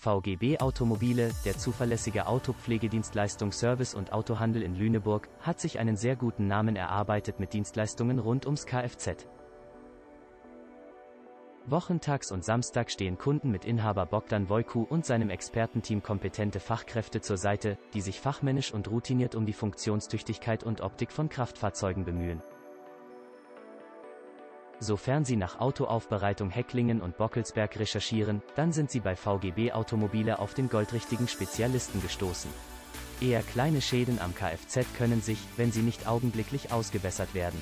VGB Automobile, der zuverlässige Autopflegedienstleistung Service und Autohandel in Lüneburg, hat sich einen sehr guten Namen erarbeitet mit Dienstleistungen rund ums Kfz. Wochentags und Samstag stehen Kunden mit Inhaber Bogdan Wojku und seinem Expertenteam kompetente Fachkräfte zur Seite, die sich fachmännisch und routiniert um die Funktionstüchtigkeit und Optik von Kraftfahrzeugen bemühen. Sofern Sie nach Autoaufbereitung Hecklingen und Bockelsberg recherchieren, dann sind Sie bei VGB Automobile auf den goldrichtigen Spezialisten gestoßen. Eher kleine Schäden am Kfz können sich, wenn sie nicht augenblicklich ausgebessert werden,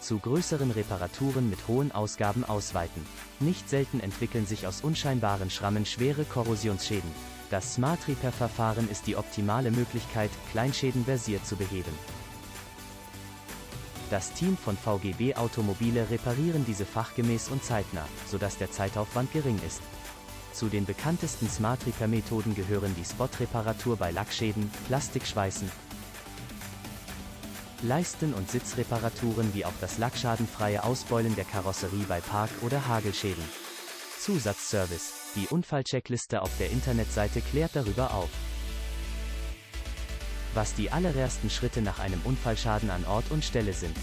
zu größeren Reparaturen mit hohen Ausgaben ausweiten. Nicht selten entwickeln sich aus unscheinbaren Schrammen schwere Korrosionsschäden. Das Smart Repair Verfahren ist die optimale Möglichkeit, Kleinschäden versiert zu beheben. Das Team von VGB Automobile reparieren diese fachgemäß und zeitnah, sodass der Zeitaufwand gering ist. Zu den bekanntesten Smart Repair Methoden gehören die Spot-Reparatur bei Lackschäden, Plastikschweißen, Leisten- und Sitzreparaturen wie auch das lackschadenfreie Ausbeulen der Karosserie bei Park- oder Hagelschäden. Zusatzservice. Die Unfallcheckliste auf der Internetseite klärt darüber auf was die allerersten Schritte nach einem Unfallschaden an Ort und Stelle sind.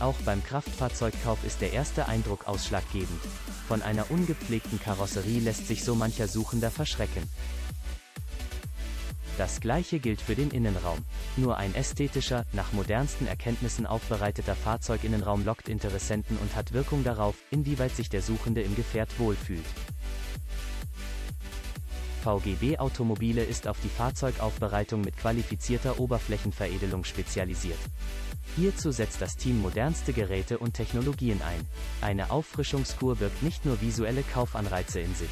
Auch beim Kraftfahrzeugkauf ist der erste Eindruck ausschlaggebend. Von einer ungepflegten Karosserie lässt sich so mancher Suchender verschrecken. Das gleiche gilt für den Innenraum. Nur ein ästhetischer, nach modernsten Erkenntnissen aufbereiteter Fahrzeuginnenraum lockt Interessenten und hat Wirkung darauf, inwieweit sich der Suchende im Gefährt wohlfühlt. VGB Automobile ist auf die Fahrzeugaufbereitung mit qualifizierter Oberflächenveredelung spezialisiert. Hierzu setzt das Team modernste Geräte und Technologien ein. Eine Auffrischungskur birgt nicht nur visuelle Kaufanreize in sich.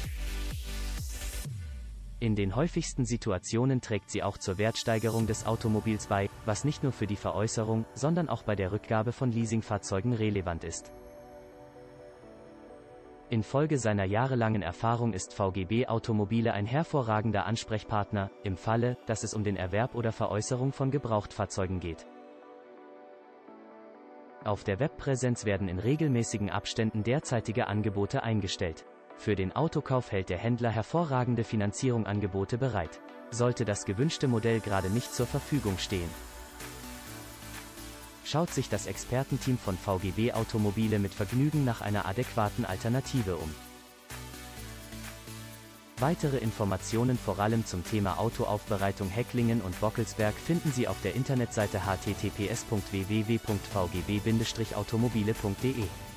In den häufigsten Situationen trägt sie auch zur Wertsteigerung des Automobils bei, was nicht nur für die Veräußerung, sondern auch bei der Rückgabe von Leasingfahrzeugen relevant ist. Infolge seiner jahrelangen Erfahrung ist VGB Automobile ein hervorragender Ansprechpartner, im Falle, dass es um den Erwerb oder Veräußerung von Gebrauchtfahrzeugen geht. Auf der Webpräsenz werden in regelmäßigen Abständen derzeitige Angebote eingestellt. Für den Autokauf hält der Händler hervorragende Finanzierungsangebote bereit. Sollte das gewünschte Modell gerade nicht zur Verfügung stehen, schaut sich das Expertenteam von VGB Automobile mit Vergnügen nach einer adäquaten Alternative um. Weitere Informationen vor allem zum Thema Autoaufbereitung Hecklingen und Bockelsberg finden Sie auf der Internetseite https://www.vgb-automobile.de.